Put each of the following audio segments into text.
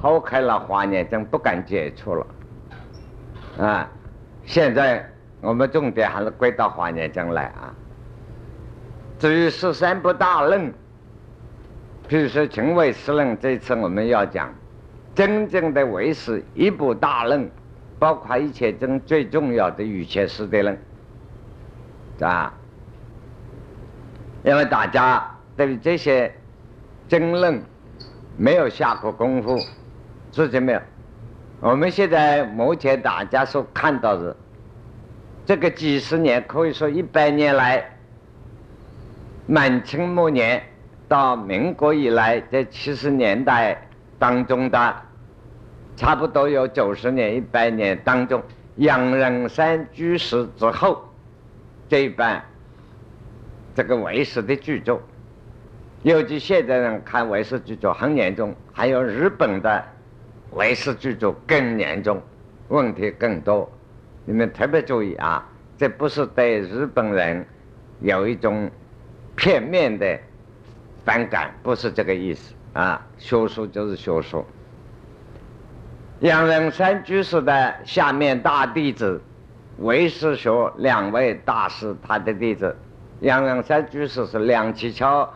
抛开了华严经，不敢接触了。啊，现在我们重点还是归到华严经来啊。至于十三部大论，比如说经纬十论，这次我们要讲真正的唯识一部大论，包括一切中最重要的语切师的论，啊，因为大家对于这些争论没有下过功夫，知道没有？我们现在目前大家所看到的这个几十年，可以说一百年来。满清末年到民国以来，在七十年代当中的，差不多有九十年、一百年当中，杨仁山居士之后这一半，这个唯识的剧作，尤其现在人看唯识剧作很严重，还有日本的唯识剧作更严重，问题更多。你们特别注意啊，这不是对日本人有一种。片面的反感不是这个意思啊，学术就是学术。杨仁山居士的下面大弟子，唯识学两位大师，他的弟子，杨仁山居士是梁启超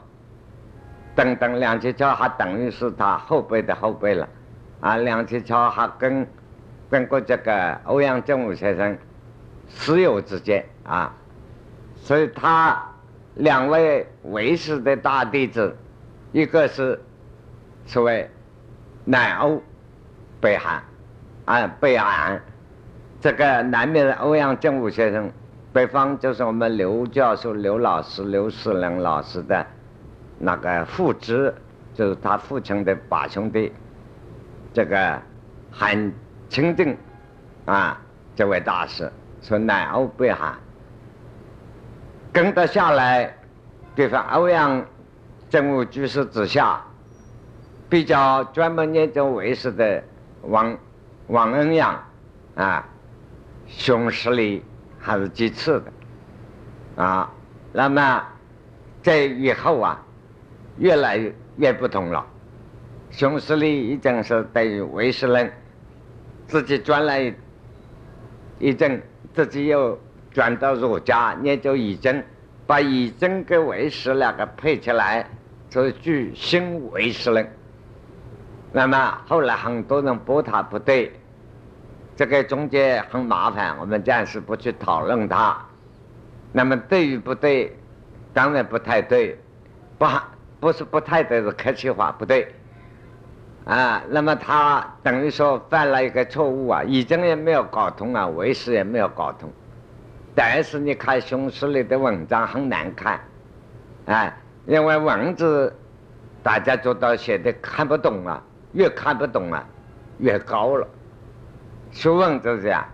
等等，梁启超还等于是他后辈的后辈了，啊，梁启超还跟跟过这个欧阳震武先生师友之间啊，所以他。两位唯识的大弟子，一个是所谓南欧北韩，啊北韩，这个南面的欧阳震武先生，北方就是我们刘教授、刘老师、刘世良老师的那个父子，就是他父亲的八兄弟，这个韩清定啊这位大师，说南欧北韩。跟得下来，比方欧阳真武居士之下，比较专门研究唯识的王王恩阳啊，熊十力还是其次的啊。那么在以后啊，越来越不同了。熊十力已经是对于唯识论自己转了一一阵，自己又。转到儒家研究易经，把易经跟唯识两个配起来，是具心唯识论。那么后来很多人驳他不对，这个中间很麻烦，我们暂时不去讨论它。那么对与不对，当然不太对，不不是不太对是客气话，不对。啊，那么他等于说犯了一个错误啊，易经也没有搞通啊，为师也没有搞通。但是你看熊十力的文章很难看，哎，因为文字大家做到写的看不懂啊，越看不懂啊，越高了。学问就是这样，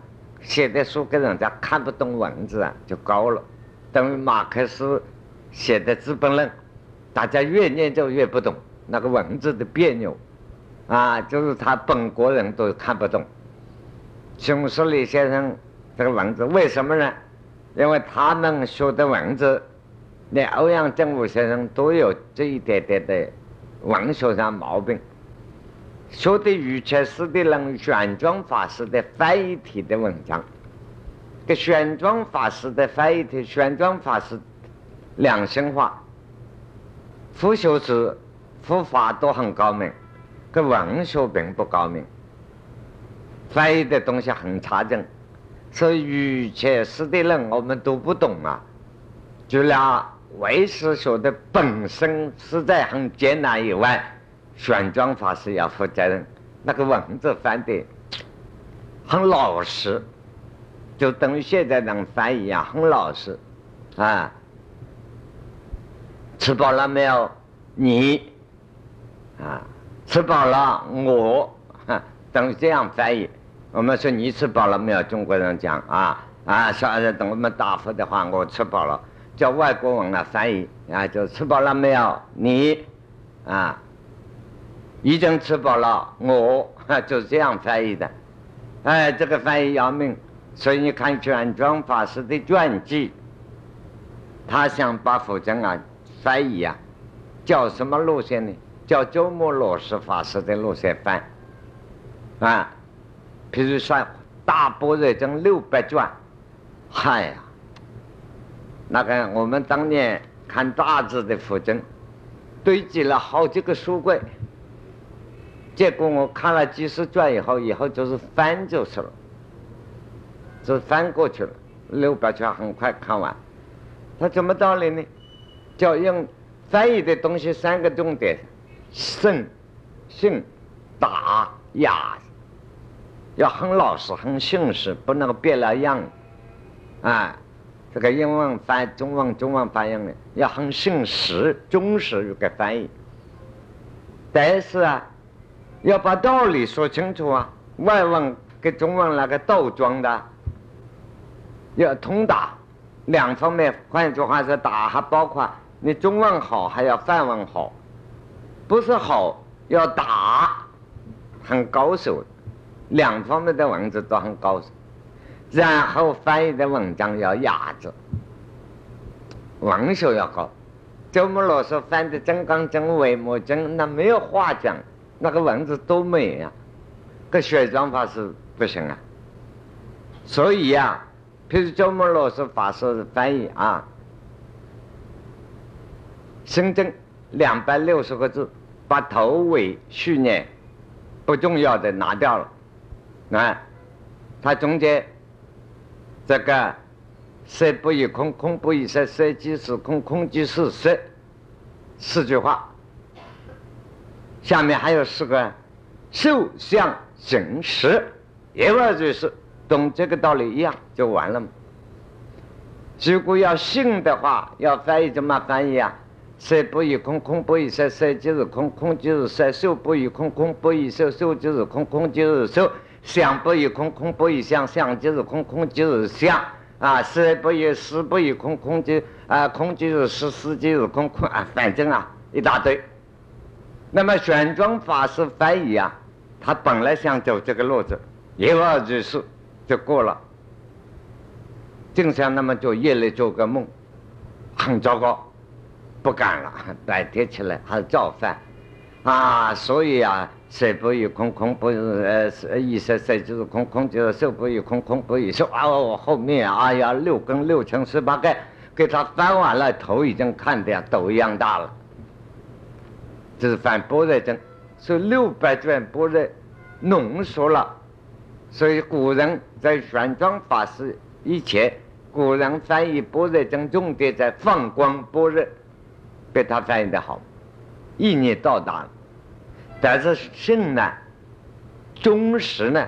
写的书给人家看不懂文字啊，就高了。等于马克思写的《资本论》，大家越念就越不懂那个文字的别扭，啊，就是他本国人都看不懂。熊十力先生这个文字为什么呢？因为他们学的文字，连欧阳震武先生都有这一点点的文学上毛病。学的瑜伽师的人，玄奘法师的翻译体的文章，这玄奘法师的翻译体，玄奘法师两性化，复修辞、复法都很高明，个文学并不高明，翻译的东西很差劲。所以，瑜伽师的人我们都不懂啊。除了唯识学的本身实在很艰难以外，玄奘法师要负责任。那个文字翻的很老实，就等于现在人翻译一样，很老实啊。吃饱了没有？你啊，吃饱了我，等这样翻译。我们说你吃饱了没有？中国人讲啊啊，小孩等我们答复的话，我吃饱了。叫外国人来翻译啊，就吃饱了没有？你啊，已经吃饱了。我就这样翻译的。哎，这个翻译要命。所以你看玄奘法师的传记，他想把佛经啊翻译啊，叫什么路线呢？叫鸠摩罗什法师的路线翻。啊，譬如说大般若经六百卷，嗨呀，那个我们当年看大字的佛经，堆积了好几个书柜。结果我看了几十卷以后，以后就是翻就是了，就翻过去了。六百卷很快看完，他怎么道理呢？叫用翻译的东西三个重点：慎、性、打、雅，要很老实、很信实，不能变了样。啊，这个英文翻中文，中文翻译的要很信实、忠实个翻译。但是啊。要把道理说清楚啊！外文跟中文那个倒装的，要通达，两方面。换句话说，打还包括你中文好，还要范文好，不是好要打，很高手，两方面的文字都很高手。然后翻译的文章要雅致，文学要高。周穆老师翻的《真刚经》《维摩真》，那没有话讲。那个文字多美呀，跟玄奘法师不行啊。所以呀，譬如周穆老师法师翻译啊，《心经》两百六十个字，把头尾序列不重要的拿掉了，啊，他中间这个色不异空，空不异色，色即是空，空即是色，四句话。下面还有四个，受相行识，一二就是懂这个道理一样就完了嘛。如果要信的话，要翻译怎么翻译啊？色不异空，空不异色，色即是空，空即是色；受不异空，空不异受，受即是空，空即是受；相不异空，空不异相，相即是空，空即是相。啊，色不异识不异空，空即啊空即是识，识即是空，空啊，反正啊一大堆。那么玄奘法师翻译啊，他本来想走这个路子，一二句是就过了。净想那么就夜里做个梦，很糟糕，不敢了。白天起来还是造饭，啊，所以啊，色不异空，空不呃，意色色就是空，空就是色不异空，空不异色。啊，我后面哎呀，六根六尘十八盖，给他翻完了，头已经看得斗一样大了。这是翻般若经，是六百卷般若浓缩了。所以古人在玄奘法师以前，古人翻译般若经重点在放光般若，被他翻译的好，意念到达了。但是信呢，忠实呢，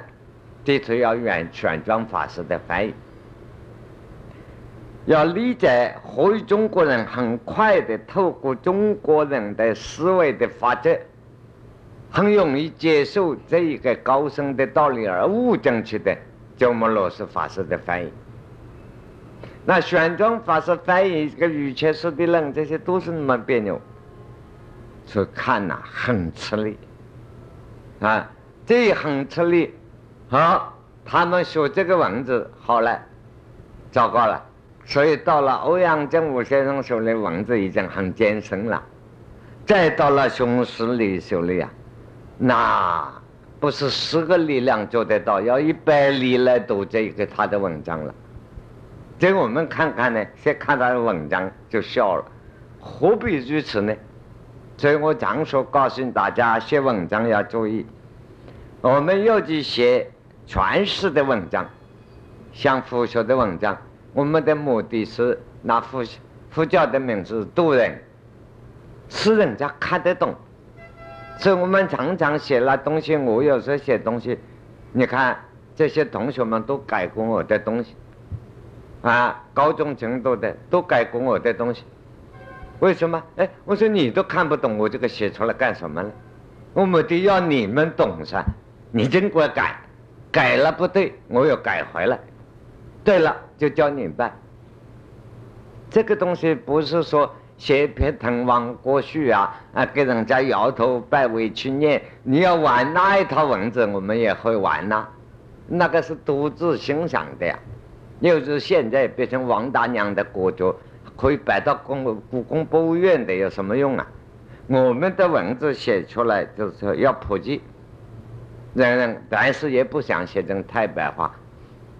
这是要远玄奘法师的翻译。要理解何以中国人很快的透过中国人的思维的法则，很容易接受这一个高深的道理而悟进去的，就我们罗什法师的翻译。那玄奘法师翻译这个瑜伽师的人，这些都是那么别扭，所以看呐很吃力啊，这很吃力。好，他们学这个文字好了，糟糕了。所以到了欧阳震武先生手里，文字已经很艰深了。再到了熊十力手里啊，那不是十个力量做得到，要一百力来读这个他的文章了。这我们看看呢，先看他的文章就笑了，何必如此呢？所以我常说，告诉大家写文章要注意，我们要去写传世的文章，像佛学的文章。我们的目的是拿佛佛教的名字度人，使人家看得懂。所以我们常常写了东西，我有时候写东西，你看这些同学们都改过我的东西，啊，高中程度的都改过我的东西。为什么？哎，我说你都看不懂，我这个写出来干什么呢？我目的要你们懂噻，你尽管改，改了不对，我又改回来。对了，就教你办。这个东西不是说写一篇滕王阁序啊，啊，给人家摇头摆尾去念。你要玩那一套文字，我们也会玩呐。那个是独自欣赏的呀。又是现在变成王大娘的国脚，可以摆到宫故宫博物院的，有什么用啊？我们的文字写出来就是说要普及，人人但是也不想写成太白话，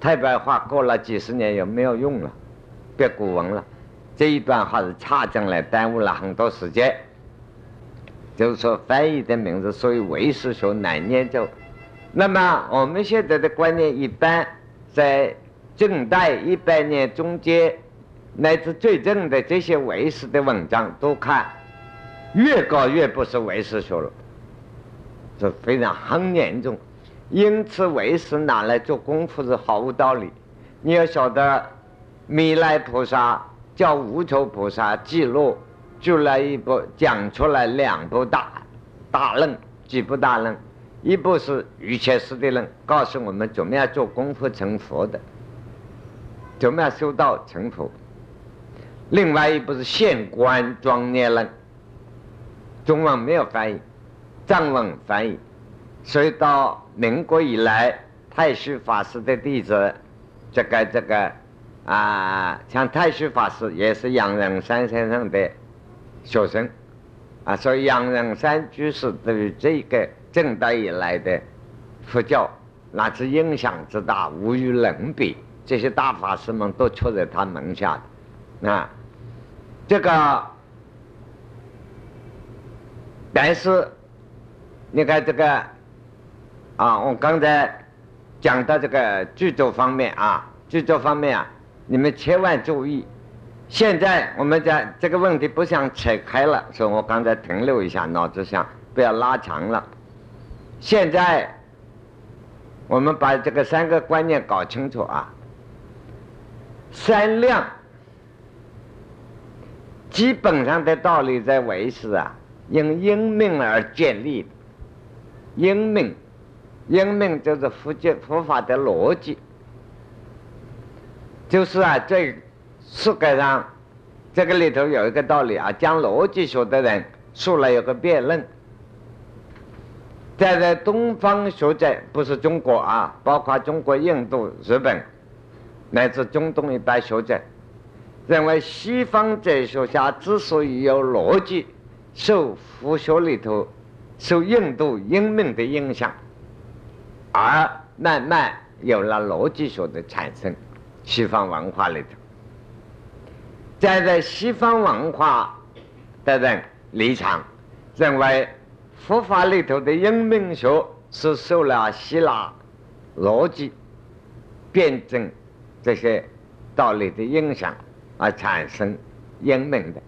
太白话过了几十年也没有用了，变古文了。这一段话是差进来，耽误了很多时间。就是说，翻译的名字所以为师学难念就。那么我们现在的观念，一般在近代一百年中间乃至最近的这些为师的文章，都看越高越不是为师学了，这非常很严重。因此，为师拿来做功夫是毫无道理。你要晓得，弥勒菩萨叫无求菩萨记录。就来一部讲出来两部大大论，几部大论，一部是瑜伽师的论，告诉我们怎么样做功夫成佛的，怎么样修道成佛；另外一部是县官庄严论，中文没有翻译，藏文翻译，所以到民国以来，太虚法师的弟子，这个这个啊，像太虚法师也是杨仁山先生的。学生，啊，所以杨仁山居士对于这个近代以来的佛教，那是影响之大，无与伦比。这些大法师们都出在他门下的，啊，这个，但是，你看这个，啊，我刚才讲到这个剧作方面啊，剧作方面啊，你们千万注意。现在我们讲这个问题不想扯开了，所以我刚才停留一下，脑子想不要拉长了。现在我们把这个三个观念搞清楚啊。三量基本上的道理在维持啊，因因命而建立。因命，因命就是佛教佛法的逻辑，就是啊这。世界上，这个里头有一个道理啊，讲逻辑学的人出来有个辩论，在在东方学者不是中国啊，包括中国、印度、日本，乃至中东一般学者，认为西方哲学家之所以有逻辑，受佛学里头受印度英明的影响，而慢慢有了逻辑学的产生，西方文化里头。站在西方文化的人立场，认为佛法里头的因明学是受了希腊逻辑、辩证这些道理的影响而产生英明的。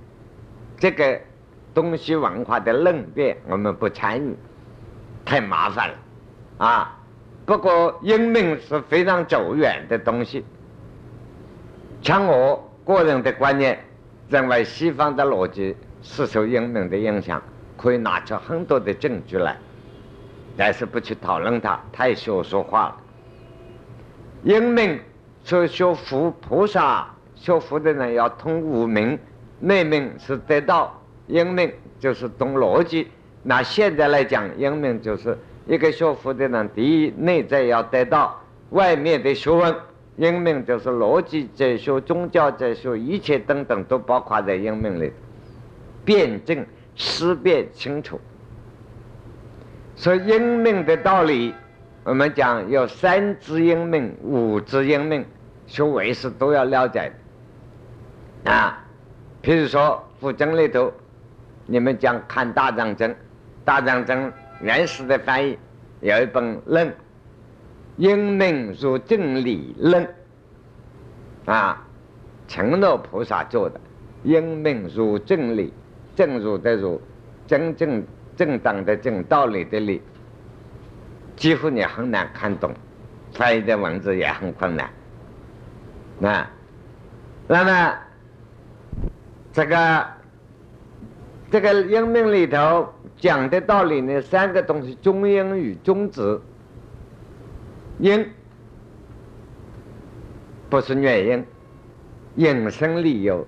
这个东西文化的论辩，我们不参与，太麻烦了啊！不过英明是非常久远的东西，像我。个人的观念认为，西方的逻辑是受英明的影响，可以拿出很多的证据来，但是不去讨论它，太学术化了。英明说学佛菩萨学佛的人要通五明，内明是得到，英明就是懂逻辑。那现在来讲，英明就是一个学佛的人，第一内在要得到，外面的学问。因命就是逻辑哲学、宗教哲学，一切等等都包括在因命里，辩证思辨清楚。所以因命的道理，我们讲有三支因命、五支因命，学唯识都要了解啊。譬如说《佛经》里头，你们讲看大藏经，大藏经原始的翻译有一本论。因命如正理论啊，承诺菩萨做的。因命如正理，正如的如，真正正当的正，道理的理，几乎你很难看懂，翻译的文字也很困难。那，那么这个这个因命里头讲的道理呢，三个东西：中因与中子。因不是原因，引申理由，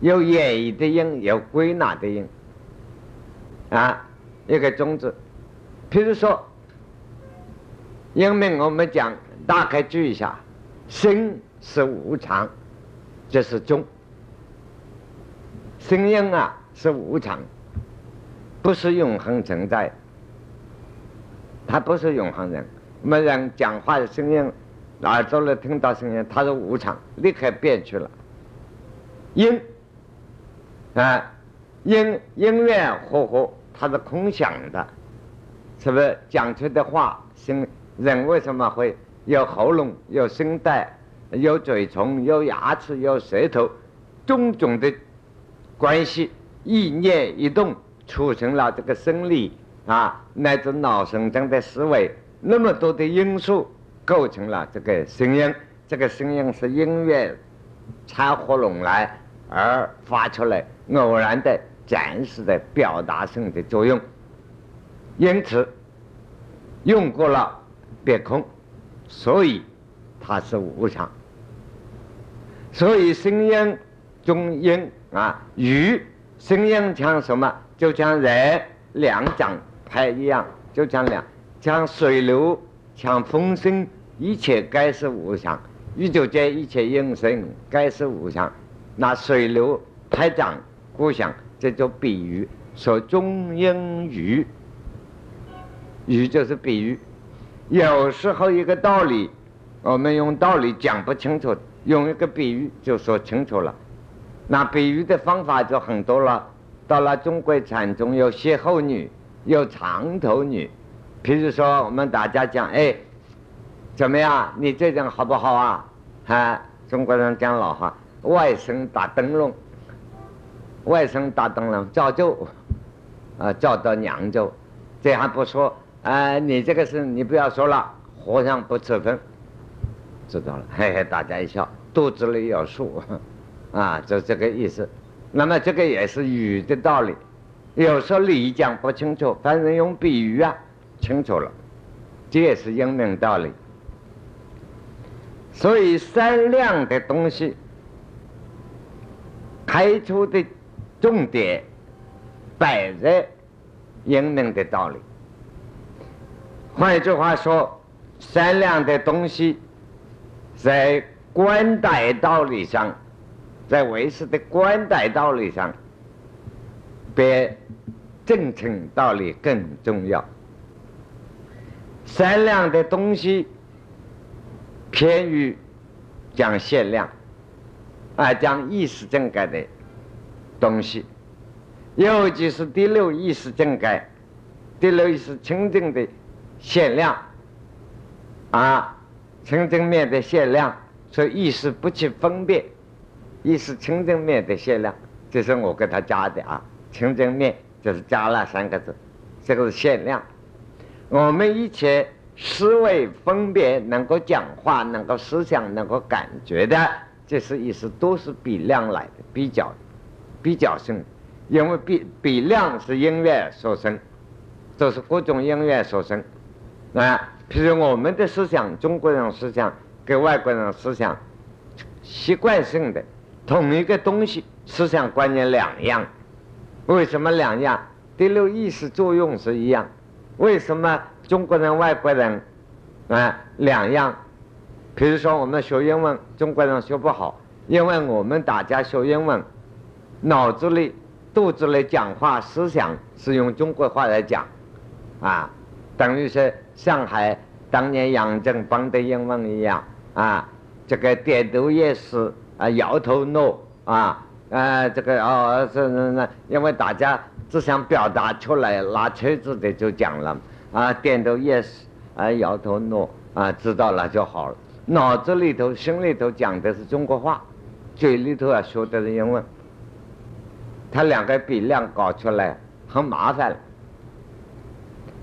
有演绎的因，有归纳的因，啊，一个宗旨。譬如说，因为我们讲，大概注意一下，生是无常，这是中。声音啊是无常，不是永恒存在。他不是永恒人。我们人讲话的声音，耳朵里听到声音，它是无常，立刻变去了。音啊，音音乐和和，它是空想的，是不是？讲出的话，声人为什么会有喉咙、有声带、有嘴唇、有牙齿、有舌头，种种的关系，意念一动，促成了这个生理啊，乃至脑神经的思维，那么多的因素构成了这个声音。这个声音是音乐掺和拢来。而发出来偶然的、暂时的表达性的作用，因此用过了变空，所以它是无常。所以声音中音啊，语声音像什么？就像人两掌拍一样，就像两像水流，像风声，一切该是无常。宇宙间一切音声该是无常。那水流拍掌鼓响，这就比喻说中音语，语就是比喻。有时候一个道理，我们用道理讲不清楚，用一个比喻就说清楚了。那比喻的方法就很多了。到了中国禅中有歇后语，有长头女。譬如说，我们大家讲，哎，怎么样？你这人好不好啊？哈，中国人讲老话。外甥打灯笼，外甥打灯笼照旧，啊，照到娘家，这还不说，啊，你这个是你不要说了，和尚不吃饭，知道了，嘿嘿，大家一笑，肚子里有数，啊，就这个意思。那么这个也是语的道理，有时候理讲不清楚，反正用比喻啊，清楚了，这也是英明道理。所以三量的东西。开出的重点摆在英明的道理。换一句话说，三量的东西在观待道理上，在唯识的观待道理上，比正称道理更重要。善量的东西偏于讲限量。啊，讲意识正改的东西，尤其是第六意识正改，第六意识清净的限量，啊，清净面的限量，所以意识不去分辨，意识清净面的限量，这是我给他加的啊，清净面就是加了三个字，这个是限量。我们一切思维分别能够讲话，能够思想，能够感觉的。这是意思，都是比量来的，比较，比较性，因为比比量是音乐所生，都是各种音乐所生，啊，譬如我们的思想，中国人思想跟外国人思想，习惯性的同一个东西，思想观念两样，为什么两样？第六意识作用是一样，为什么中国人、外国人啊两样？比如说，我们学英文，中国人学不好，因为我们大家学英文，脑子里、肚子里讲话，思想是用中国话来讲，啊，等于是上海当年杨振邦的英文一样，啊，这个点头也是，啊，摇头 no，啊，呃，这个哦是是是，因为大家只想表达出来，拿锤子的就讲了，啊，点头 yes，啊，摇头 no，啊，知道了就好了。脑子里头、心里头讲的是中国话，嘴里头啊说的是英文，他两个比量搞出来很麻烦。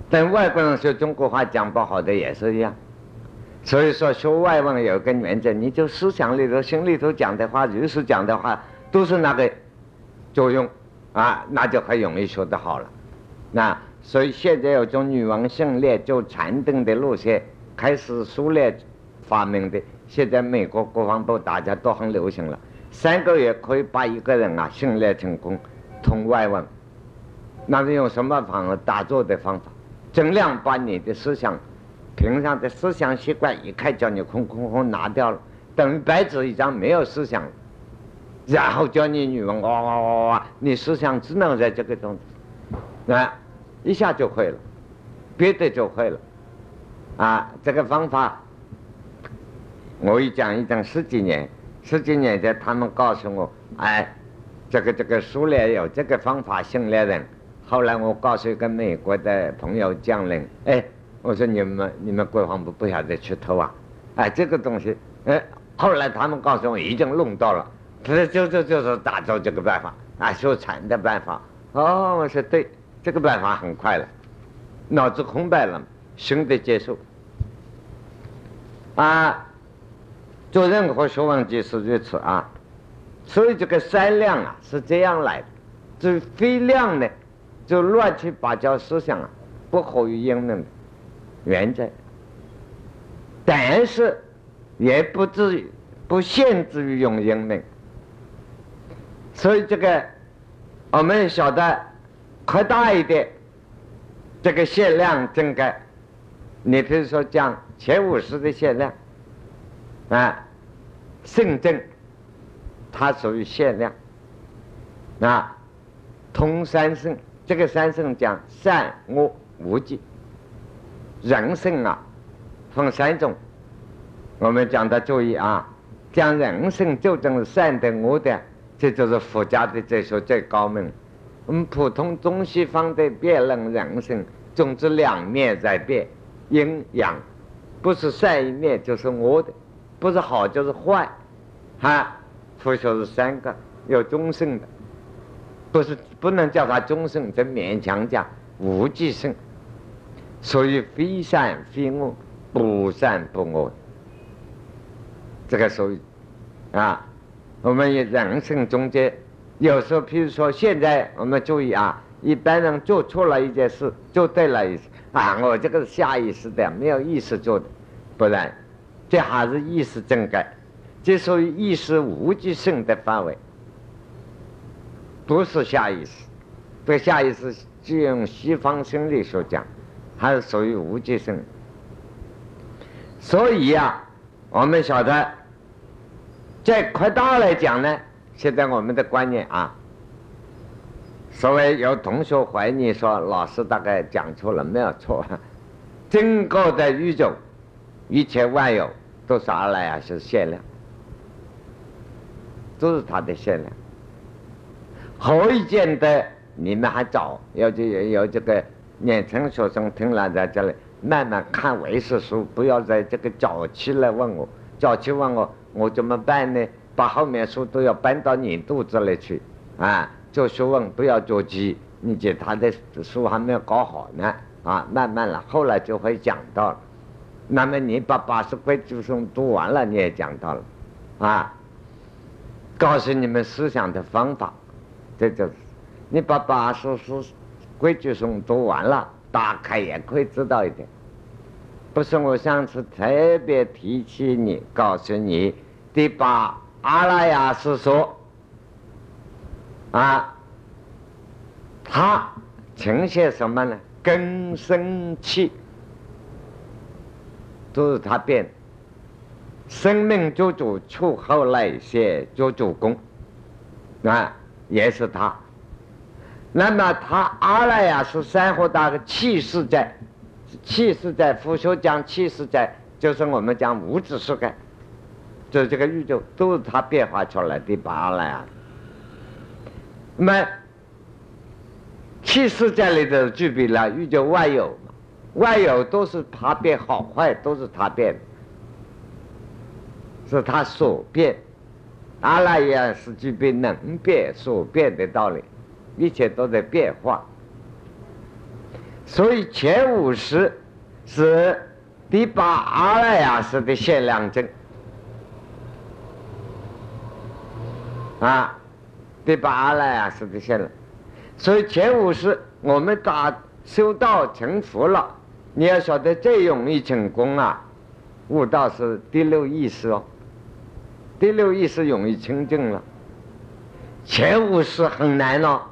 但外国人说中国话讲不好的也是一样，所以说学外文有个原则，你就思想里头、心里头讲的话、如实讲的话，都是那个作用啊，那就很容易学得好了。那所以现在有种女王训练，就禅定的路线开始苏联。发明的，现在美国国防部大家都很流行了。三个月可以把一个人啊训练成功，通外文。那是用什么方法打坐的方法？尽量把你的思想，平常的思想习惯一开，叫你空空空拿掉了，等于白纸一张，没有思想。然后教你语文，哇哇哇哇，你思想只能在这个中，啊，一下就会了，别的就会了。啊，这个方法，我一讲一讲十几年，十几年的他们告诉我，哎，这个这个苏联有这个方法训练人。后来我告诉一个美国的朋友将领，哎，我说你们你们国防部不晓得去偷啊？哎，这个东西，哎，后来他们告诉我已经弄到了，他说就就就是打造这个办法啊，修船的办法。哦，我说对，这个办法很快了，脑子空白了，新的接受。啊，做任何学问就是如此啊，所以这个三量啊是这样来的，这非量呢？就乱七八糟思想啊，不合于英明的原则，但是也不至于不限制于用英明，所以这个我们晓得扩大一点，这个限量整个，你比如说讲前五十的限量啊，圣正，它属于限量。啊，通三圣。这个三圣讲善恶无忌，人生啊分三种，我们讲的注意啊，讲人生就正善的恶的，这就是佛家的哲学最高明。我们普通中西方的辩论人生，总之两面在变，阴阳，不是善一面就是恶的，不是好就是坏，哈，佛学是三个，有中性的。不是不能叫他终生，这勉强讲无极性，所以非善非恶，不善不恶。这个属于啊，我们人生中间有时候，譬如说现在我们注意啊，一般人做错了一件事，做对了一次啊，我这个是下意识的，没有意识做的，不然这还是意识正改，这属于意识无极性的范围。不是下意识，这下意识就用西方心理学讲，还是属于无极生。所以呀，我们晓得，在扩大来讲呢，现在我们的观念啊，所谓有同学怀疑说，老师大概讲错了，没有错，整个的宇宙，一切万有都是阿赖耶是限量，都是它的限量。后一件的你们还早，要就有这个年轻学生听了在这里慢慢看为师书，不要在这个早期来问我，早期问我我怎么办呢？把后面书都要搬到你肚子里去啊！做学问不要着急，你这他的书还没有搞好呢啊！慢慢了，后来就会讲到了。那么你把八十块祖书读完了，你也讲到了啊！告诉你们思想的方法。这就是，你把八十书规矩诵读完了，大概也可以知道一点。不是我上次特别提起你，告诉你，第八阿拉亚是说，啊，它呈现什么呢？根生气，都是他变。生命做主，出后来些做主公，啊。也是他，那么他阿赖耶是三河大的气势在，气势在，佛学讲气势在，就是我们讲无知世界，就这个宇宙都是他变化出来的八阿赖耶。那么气势在里头具备了宇宙万有嘛，万有都是他变好坏都是他变，是他所变。阿赖耶是具备能变所变的道理，一切都在变化。所以前五十是第八阿赖耶识的限量证啊，第八阿赖耶识的限量。所以前五十我们打修道成佛了，你要晓得最容易成功啊，悟道是第六意识哦。第六意识容易清净了，前五识很难了。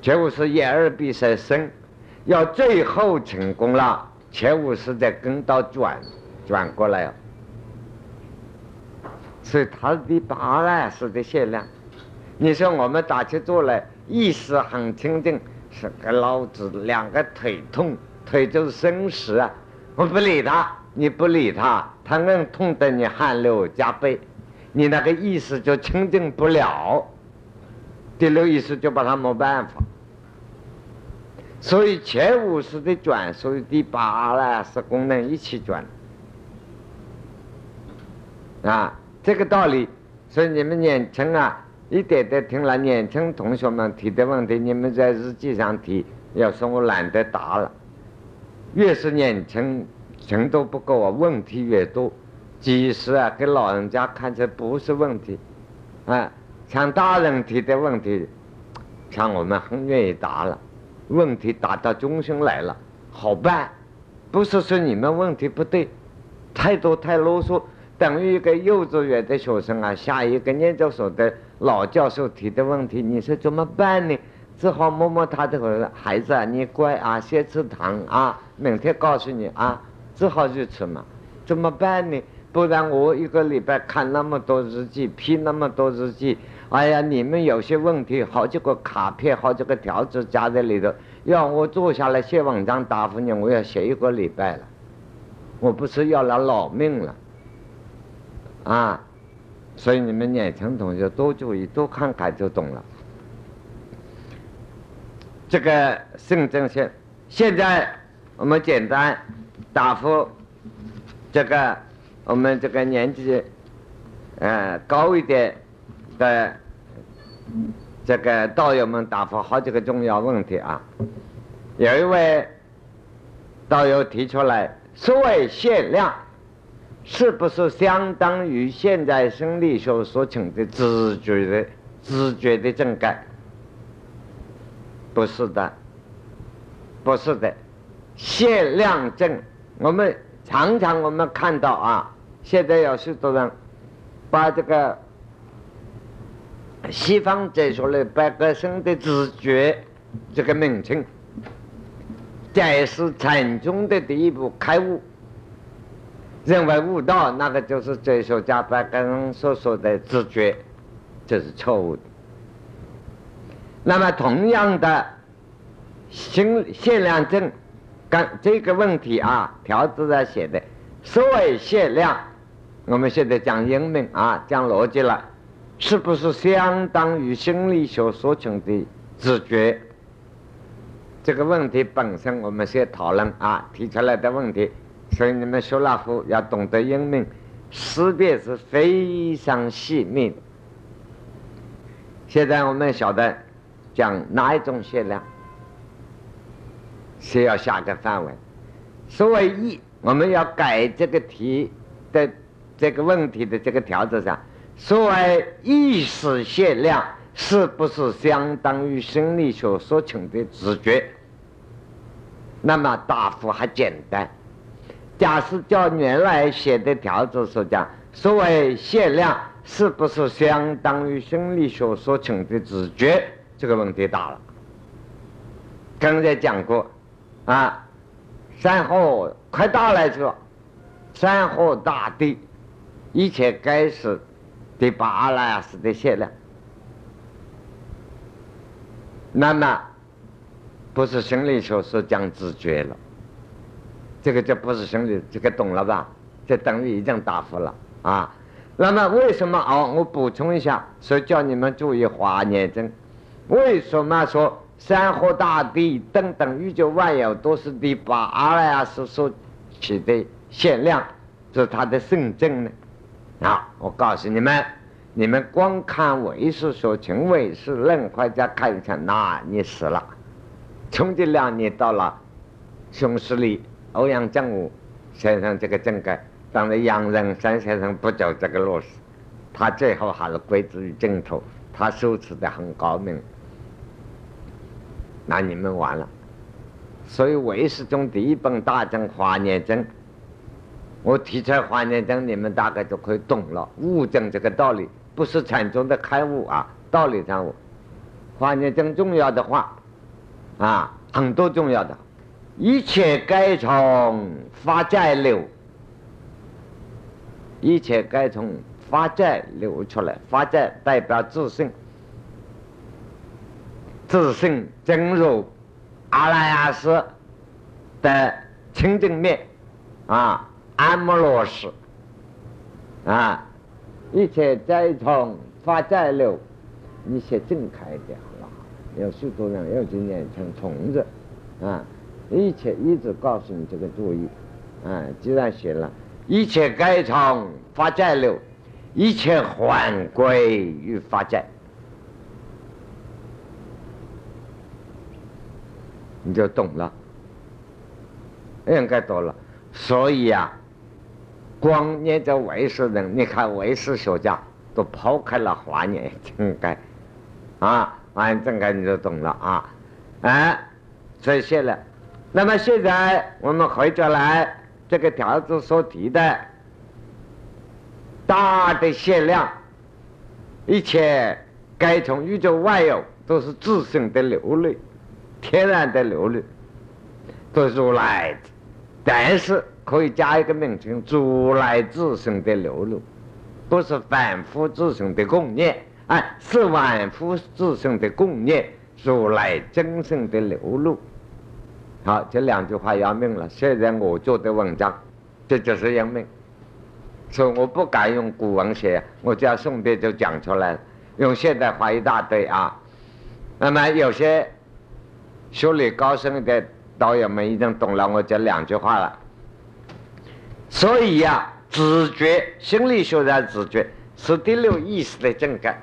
前五识眼耳鼻舌身，要最后成功了，前五识再跟到转转过来哦。所以他的八赖是的限量。你说我们打起坐来，意识很清净，是个老子两个腿痛，腿就是生死啊，我不理他，你不理他，他硬痛得你汗流浃背，你那个意识就清净不了。第六意识就把他没办法。所以前五十的转，所以第八啦是功能一起转。啊，这个道理，所以你们年轻啊，一点点听了年轻同学们提的问题，你们在日记上提。要说我懒得答了，越是年轻，程度不够啊，问题越多。其实啊，给老人家看起来不是问题，啊，像大人提的问题，像我们很愿意答了。问题答到中心来了，好办，不是说你们问题不对，太多太啰嗦。等于一个幼稚园的学生啊，下一个研究所的老教授提的问题，你说怎么办呢？只好摸摸他的孩子啊，你乖啊，先吃糖啊，明天告诉你啊，只好如此嘛。怎么办呢？不然我一个礼拜看那么多日记，批那么多日记，哎呀，你们有些问题，好几个卡片，好几个条子夹在里头，要我坐下来写文章答复你，我要写一个礼拜了，我不是要了老命了。啊，所以你们年轻同学多注意，多看看就懂了。这个肾正线，现在我们简单答复这个我们这个年纪呃高一点的这个道友们答复好几个重要问题啊。有一位道友提出来，所谓限量。是不是相当于现在生理学所请的知觉的知觉的正感？不是的，不是的。限量证，我们常常我们看到啊，现在有许多人把这个西方哲学的百个生的直觉这个名称，解释禅宗的第一步开悟。认为悟道那个就是哲学家把刚刚所说的直觉，这是错误的。那么同样的，心限量证，刚这个问题啊，条子上写的，所谓限量，我们现在讲英文啊，讲逻辑了，是不是相当于心理学所讲的直觉？这个问题本身我们先讨论啊，提出来的问题。所以你们学那佛要懂得英明，识别是非常细密的。现在我们晓得讲哪一种限量，需要下个范围。所谓意，我们要改这个题的这个问题的这个条子上，所谓意识限量，是不是相当于心理学所请的直觉？那么答复还简单。假使叫原来写的条子所讲，所谓限量，是不是相当于心理学所请的直觉？这个问题大了。刚才讲过，啊，善后快到来说，山河大地，一切该是第八阿赖耶识的限量，那么不是心理学所讲自觉了。这个就不是心理，这个懂了吧？这等于已经答复了啊。那么为什么哦？我补充一下，说叫你们注意华严经。为什么说山河大地等等宇宙万有都是第八阿赖耶识所起的限量，是它的圣证呢？啊，我告诉你们，你们光看唯识说情唯识论，或者看一看，那你死了。从这两你到了熊十里。欧阳正武先生这个政改，当然杨仁山先生不走这个路子，他最后还是归之于净土，他修持的很高明。那你们完了，所以唯识中第一本大经《华严经》，我提出来《华严经》，你们大概就可以懂了悟证这个道理，不是禅宗的开悟啊，道理上悟。《华严经》重要的话，啊，很多重要的。一切该从发债流，一切该从发债流出来。发债代表自信，自信正如阿拉亚斯的清净面，啊，安摩罗斯啊，一切灾虫发灾流，一切正开掉了。有许多人又去念成虫子啊，一切一直告诉你这个注意啊。既然写了，一切该虫发灾流，一切还归于发灾。你就懂了，应该懂了。所以啊，光念着唯识人，你看唯识学家都抛开了华严正该，啊，华严正该你就懂了啊，哎，所以现在，那么现在我们回着来这个条子所提的，大的限量，一切该从宇宙外有都是自身的流泪。天然的流露，都是如来，但是可以加一个名称：如来自身的流露，不是凡夫自身的共念，哎，是凡夫自身的共念，如来真身的流露。好，这两句话要命了。现在我做的文章，这就是要命，所以我不敢用古文写，我叫顺便就讲出来了，用现代话一大堆啊。那么有些。修理高深的导演们已经懂了我这两句话了，所以呀，直觉心理学的直觉是第六意识的正感。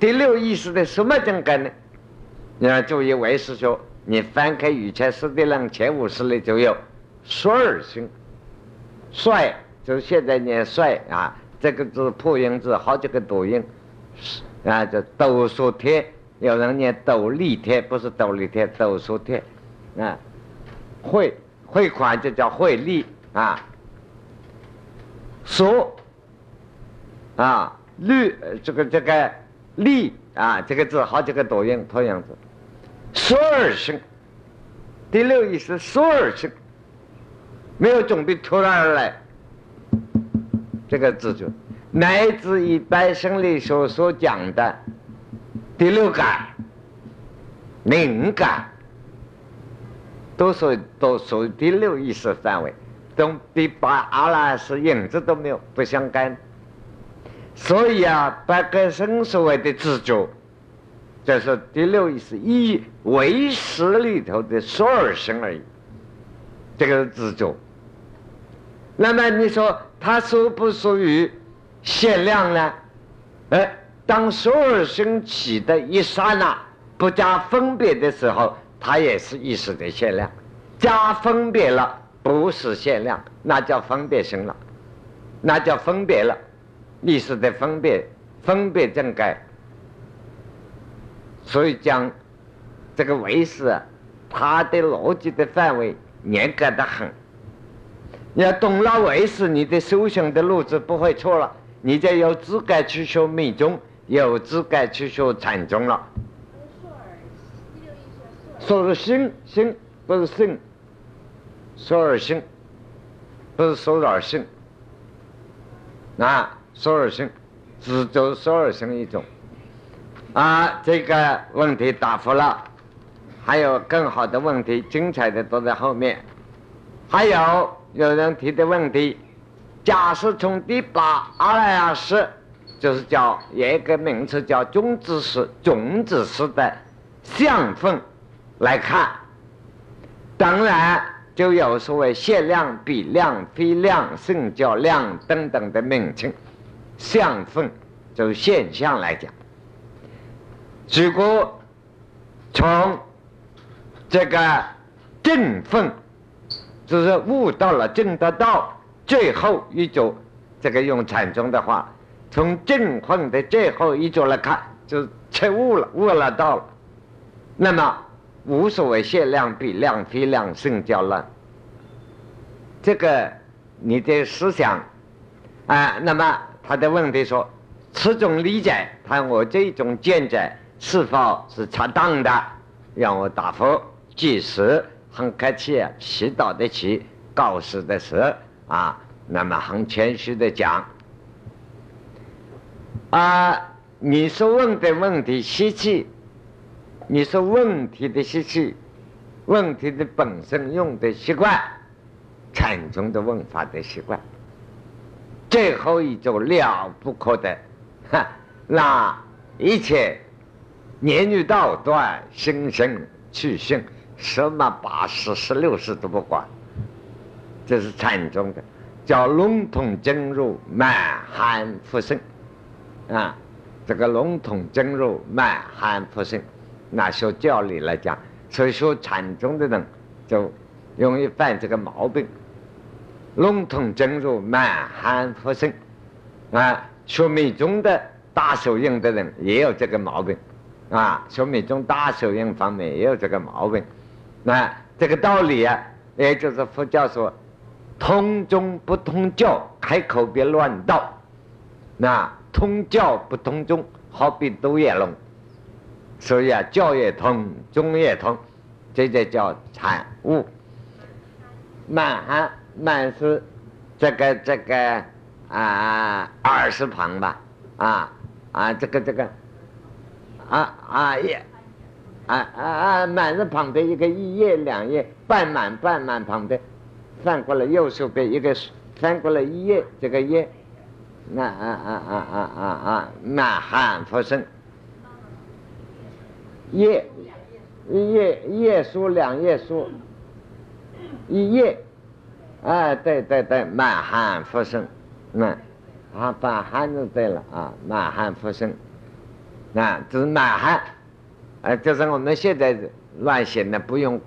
第六意识的什么正感呢？你要注意唯识学，你翻开《以前史地论》前五十里就有衰而性，衰就是现在念帅啊，这个字破音字好几个读音，啊，叫斗数天。有人念斗笠贴，不是斗笠贴，斗数贴，啊，汇汇款就叫汇利啊，数啊，绿这个这个利啊，这个字好几个多音，同样子，数而生，第六意思数而生，没有准备突然而来，这个字就。乃至一般生理学所讲的。第六感、灵感，都属都属于第六意识范围，跟第八阿拉是影子都没有，不相干。所以啊，白格生所谓的自觉，就是第六意识一唯识里头的所尔生而已。这个是自觉。那么你说它属不属于限量呢？哎。当所有升起的一刹那不加分别的时候，它也是意识的限量；加分别了，不是限量，那叫分别心了，那叫分别了，意识的分别，分别正改。所以讲这个唯识，它的逻辑的范围严格的很。你要懂了唯识，你的修行的路子不会错了，你就有资格去修密宗。有资格去学禅宗了。说是心心不是性，说而心不是说而性。啊，说而心只就说而心一种。啊，这个问题答复了，还有更好的问题，精彩的都在后面。还有有人提的问题，假设从第八阿赖耶识。就是叫有一个名词叫种子式、种子式的相分来看，当然就有所谓限量、比量、非量、圣教量等等的名称。相分就现象来讲，如果从这个正分，就是悟到了正得道，最后一种这个用禅宗的话。从正混的最后一组来看，就彻悟了，悟了道了。那么无所谓限量、比量、非量、圣教论。这个你的思想啊，那么他的问题说，此种理解，他我这种见解是否是恰当的？让我答复。即时很客气啊，祈祷的祈，告示的时啊，那么很谦虚的讲。啊，你说问的问题习气，你说问题的习气，问题的本身用的习惯，禅宗的问法的习惯。最后一种了不可的，哈，那一切言语道断，心生去性，什么八十、十六世都不管，这是禅宗的，叫笼统真入，满含复生，啊，这个笼统真入，满含复生，那学教理来讲，所以学禅宗的人就容易犯这个毛病。笼统真如满含佛身，啊，学密宗的大手印的人也有这个毛病，啊，学密宗大手印方面也有这个毛病，那这个道理啊，也就是佛教说，通宗不通教，开口别乱道，那通教不通宗，好比独眼龙，所以啊，教也通，宗也通，这就叫产物，满含。满是这个这个啊二十旁吧。啊啊这个这个。啊啊也啊啊啊满字旁的一个一页两页半满半满旁的翻过来右手边一个翻过来一页这个页那啊啊啊啊啊啊满汉佛生。页一页一页书两页书。一页。哎，对对对，满汉复生，那啊，把汉就对了啊，满汉复生，啊，这是满汉，啊，就是我们现在乱写的，不用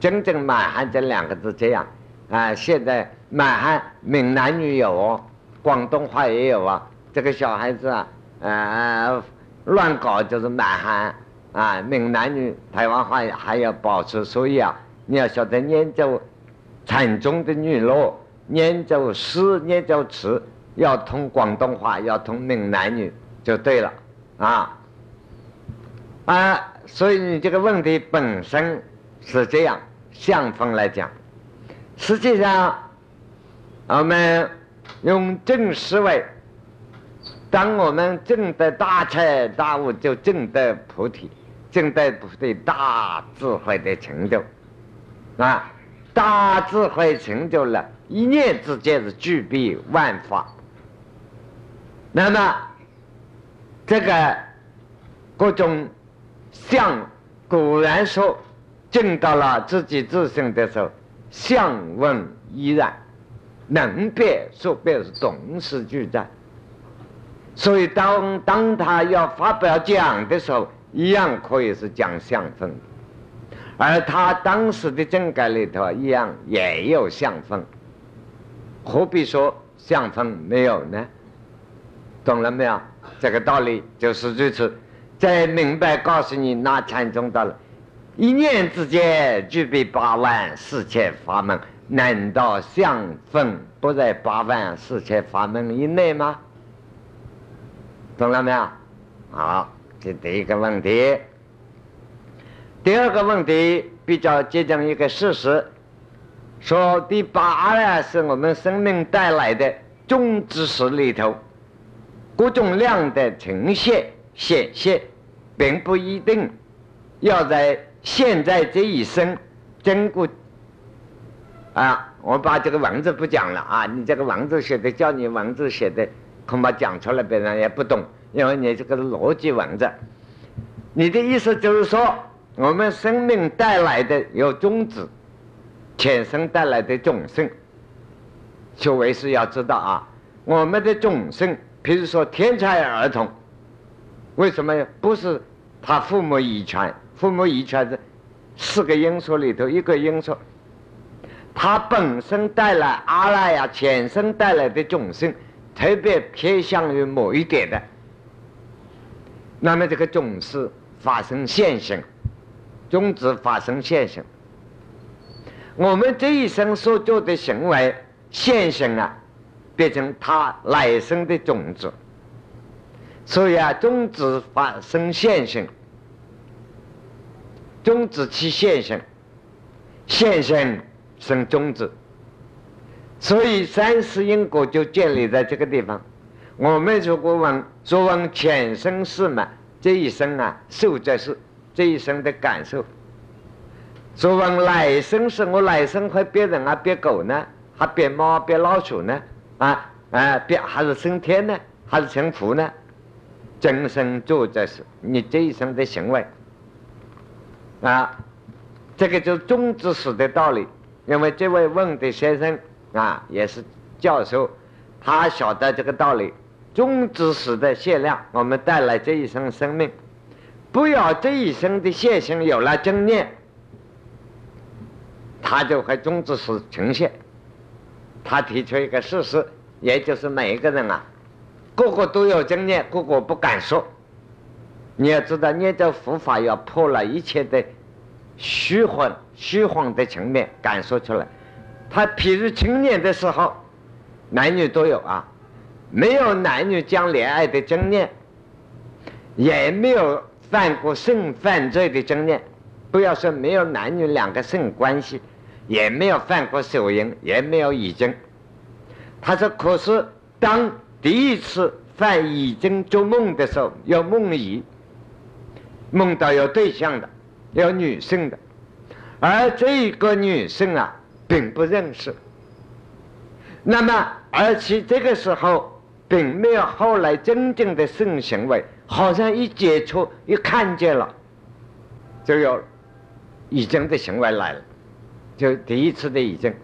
真正满汉这两个字这样，啊，现在满汉闽南语有哦，广东话也有啊，这个小孩子啊，啊，乱搞就是满汉，啊，闽南语、台湾话还要保持，所以啊，你要晓得念咒。禅宗的语录念咒诗念咒词要通广东话，要通闽南语就对了啊啊！所以你这个问题本身是这样，相风来讲，实际上我们用正思维，当我们正得大彻大悟，就正得菩提，正得菩提大智慧的成就啊。大智慧成就了，一念之间是具备万法。那么，这个各种相，果然说证到了自己自身的时候，相问依然，能变说变是同时俱在。所以当当他要发表讲的时候，一样可以是讲相分。而他当时的政改里头一样也有相分，何必说相分没有呢？懂了没有？这个道理就是如此。再明白告诉你，那禅宗到了，一念之间具备八万四千法门，难道相分不在八万四千法门以内吗？懂了没有？好，这第一个问题。第二个问题比较接近一个事实，说第八呢是我们生命带来的种知识里头各种量的呈现显现，并不一定要在现在这一生经过啊。我把这个文字不讲了啊，你这个文字写的叫你文字写的，恐怕讲出来别人也不懂，因为你这个逻辑文字。你的意思就是说。我们生命带来的有种子，前生带来的众生，修为是要知道啊。我们的众生，比如说天才儿童，为什么不是他父母遗传？父母遗传是四个因素里头一个因素，他本身带来阿赖呀，前身带来的众生，特别偏向于某一点的，那么这个种子发生现象。种子发生现象，我们这一生所做的行为现象啊，变成他来生的种子。所以啊，种子发生现象，种子起现象，现象生种子。所以三世因果就建立在这个地方。我们如果问说问前生是嘛，这一生啊受在是。这一生的感受，说问来生是我来生会别人啊别狗呢？还变猫变老鼠呢？啊啊，变还是升天呢？还是成佛呢？今生主宰是你这一生的行为啊，这个就是种子史的道理。因为这位问的先生啊，也是教授，他晓得这个道理。终止时的限量，我们带来这一生生命，不要这一生的现行有了正念，他就会种子史呈现。他提出一个事实，也就是每一个人啊，个个都有正念，个个不敢说。你要知道，念这佛法要破了一切的虚幻、虚幻的层面，感受出来。他譬如青年的时候，男女都有啊，没有男女将恋爱的正念，也没有犯过性犯罪的正念。不要说没有男女两个性关系。也没有犯过手淫，也没有已经。他说：“可是当第一次犯已经做梦的时候，有梦遗，梦到有对象的，有女性的，而这个女性啊，并不认识。那么，而且这个时候并没有后来真正的性行为，好像一接触一看见了，就有已经的行为来了。”就第一次的已经，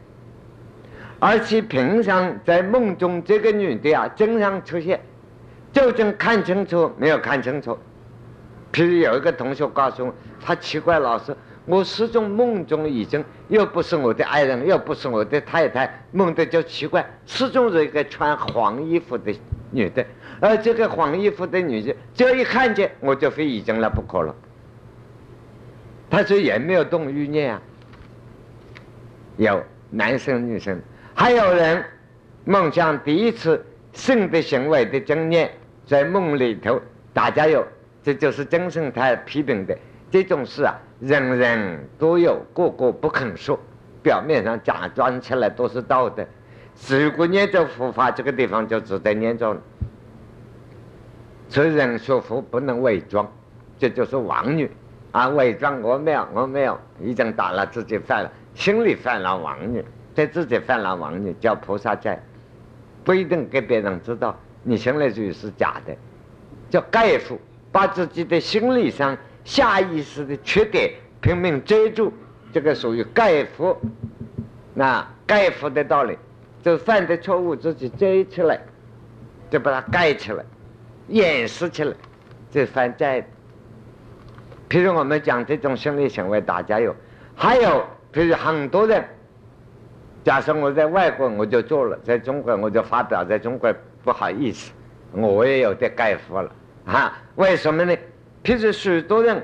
而且平常在梦中，这个女的啊，经常出现，究竟看清楚没有看清楚？譬如有一个同学告诉我，他奇怪老师，我始终梦中已经又不是我的爱人，又不是我的太太，梦的就奇怪，始终是一个穿黄衣服的女的，而这个黄衣服的女的，只要一看见我就会已经了不可了。他说也没有动欲念啊。有男生女生，还有人梦想第一次性的行为的经验，在梦里头，大家有，这就是真生态批评的这种事啊，人人都有，个个不肯说，表面上假装起来都是道德，如果念着佛法，这个地方就值得念着了。所以人学佛不能伪装，这就是妄女啊！伪装我没有，我没有，已经打了自己犯了。心里犯了妄念，对自己犯了妄念，叫菩萨戒，不一定给别人知道，你心里就是假的，叫盖覆，把自己的心理上下意识的缺点拼命遮住，这个属于盖覆。那盖覆的道理，就犯的错误自己遮起来，就把它盖起来，掩饰起来，这犯债。譬如我们讲这种心理行为，大家有，还有。比如很多人，假设我在外国我就做了，在中国我就发表，在中国不好意思，我也有点盖服了啊？为什么呢？譬如许多人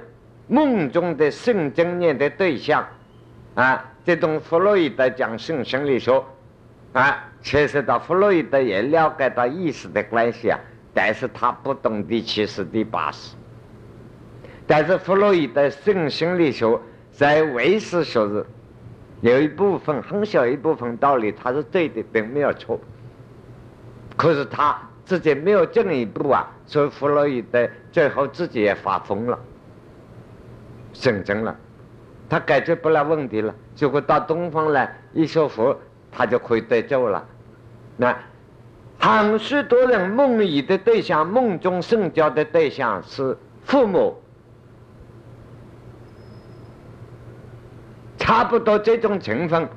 梦中的性经验的对象啊，这种弗洛伊德讲性心理学啊，其实到弗洛伊德也了解到意识的关系啊，但是他不懂第七十、第八十。但是弗洛伊德性心理学在唯识学是。有一部分很小一部分道理，他是对的，并没有错。可是他自己没有进一步啊，所以弗洛伊德最后自己也发疯了，神经了，他解决不了问题了。结果到东方来一说佛，他就可以得救了。那很许多人梦里的对象，梦中圣教的对象是父母。差不多这种情况，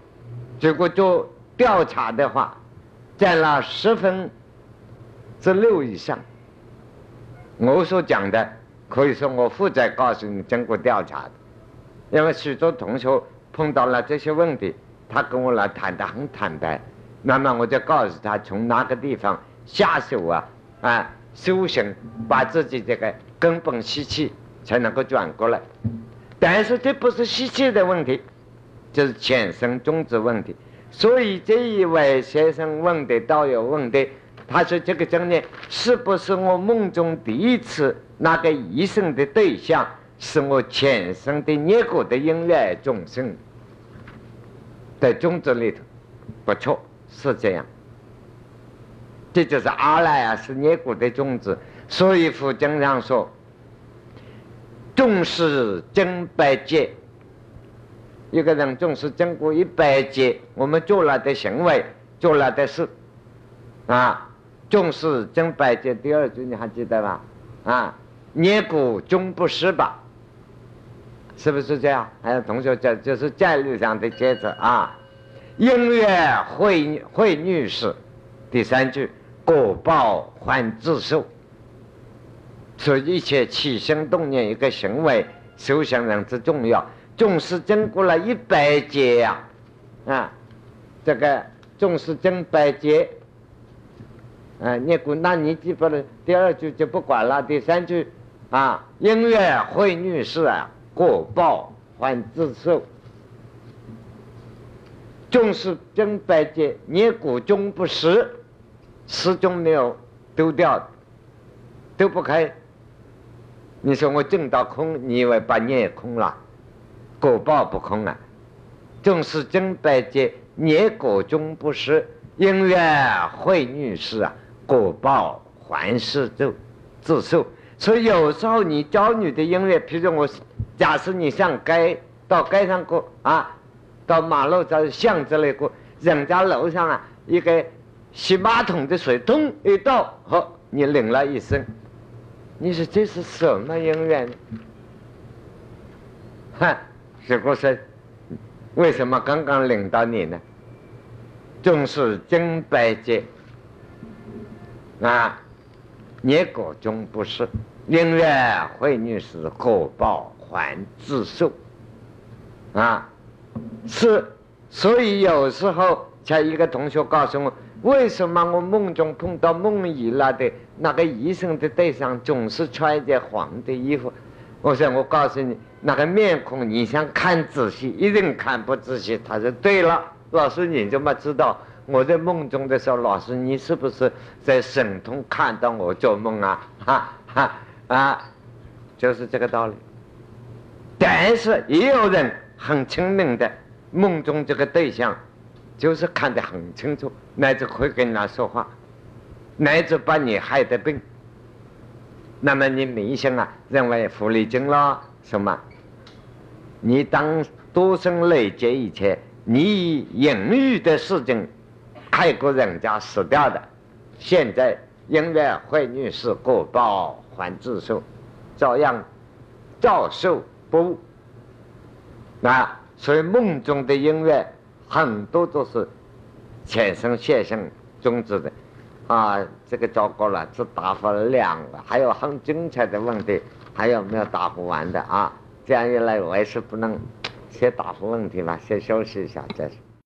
结果做调查的话，占了十分之六以上。我所讲的，可以说我负责告诉你经过调查的，因为许多同学碰到了这些问题，他跟我来谈的很坦白，那么我就告诉他从哪个地方下手啊啊修行，把自己这个根本习气才能够转过来。但是这不是习气的问题。就是浅生种子问题，所以这一位先生问的倒有问题。他说：“这个正念是不是我梦中第一次那个一生的对象，是我前生的孽果的因缘众生的种子里头？不错，是这样。这就是阿赖啊，是孽果的种子。所以佛经常说：‘众是真百劫。’一个人重视经过一百劫，我们做了的行为，做了的事，啊，重视经百劫。第二句你还记得吧？啊，孽果终不失吧？是不是这样？还有同学讲，就是战略上的接着啊，音乐会会女士，第三句果报还自受。所以一切起心动念一个行为，修行人之重要。重视经过了一百劫呀，啊，这个重视经百劫，啊，你估那你记不了第二句就不管了，第三句啊，音乐会女士啊，果报还自受，纵是真百劫，你估终不实，始终没有丢掉，丢不开。你说我挣到空，你以为把念空了？果报不空啊，纵是真百劫，孽果终不失。因缘会女士啊，果报还是就自受。所以有时候你教你的音乐，譬如我，假设你上街到街上过啊，到马路上巷子里过，人家楼上啊一个洗马桶的水咚一倒，好，你领了一声，你说这是什么音乐呢？哈。结果是，为什么刚刚领到你呢？正是金白劫啊，孽果终不是，宁愿会女士果报还自受啊。是，所以有时候像一个同学告诉我，为什么我梦中碰到梦遗了的那个医生的对象总是穿一件黄的衣服？我说我告诉你。那个面孔，你想看仔细，一定看不仔细。他说：“对了，老师，你怎么知道我在梦中的时候？老师，你是不是在神通看到我做梦啊？哈哈啊，就是这个道理。但是也有人很清明的梦中这个对象，就是看得很清楚，乃至会跟他说话，乃至把你害得病。那么你迷信啊，认为狐狸精了什么？”你当多生累劫以前，你隐喻的事情害过人家死掉的，现在因为坏女士过报还自受，照样照受不误。那所以梦中的音乐很多都是浅生现生终止的，啊，这个糟糕了，只答复了两个，还有很精彩的问题，还有没有答复完的啊？这样一来，我也是不能先答复问题嘛，先休息一下再说。